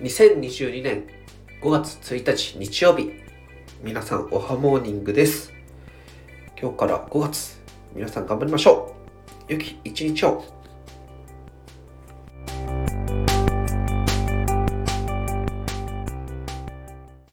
2022年5月1日日曜日。皆さんおはモーニングです。今日から5月皆さん頑張りましょう。良き一日を。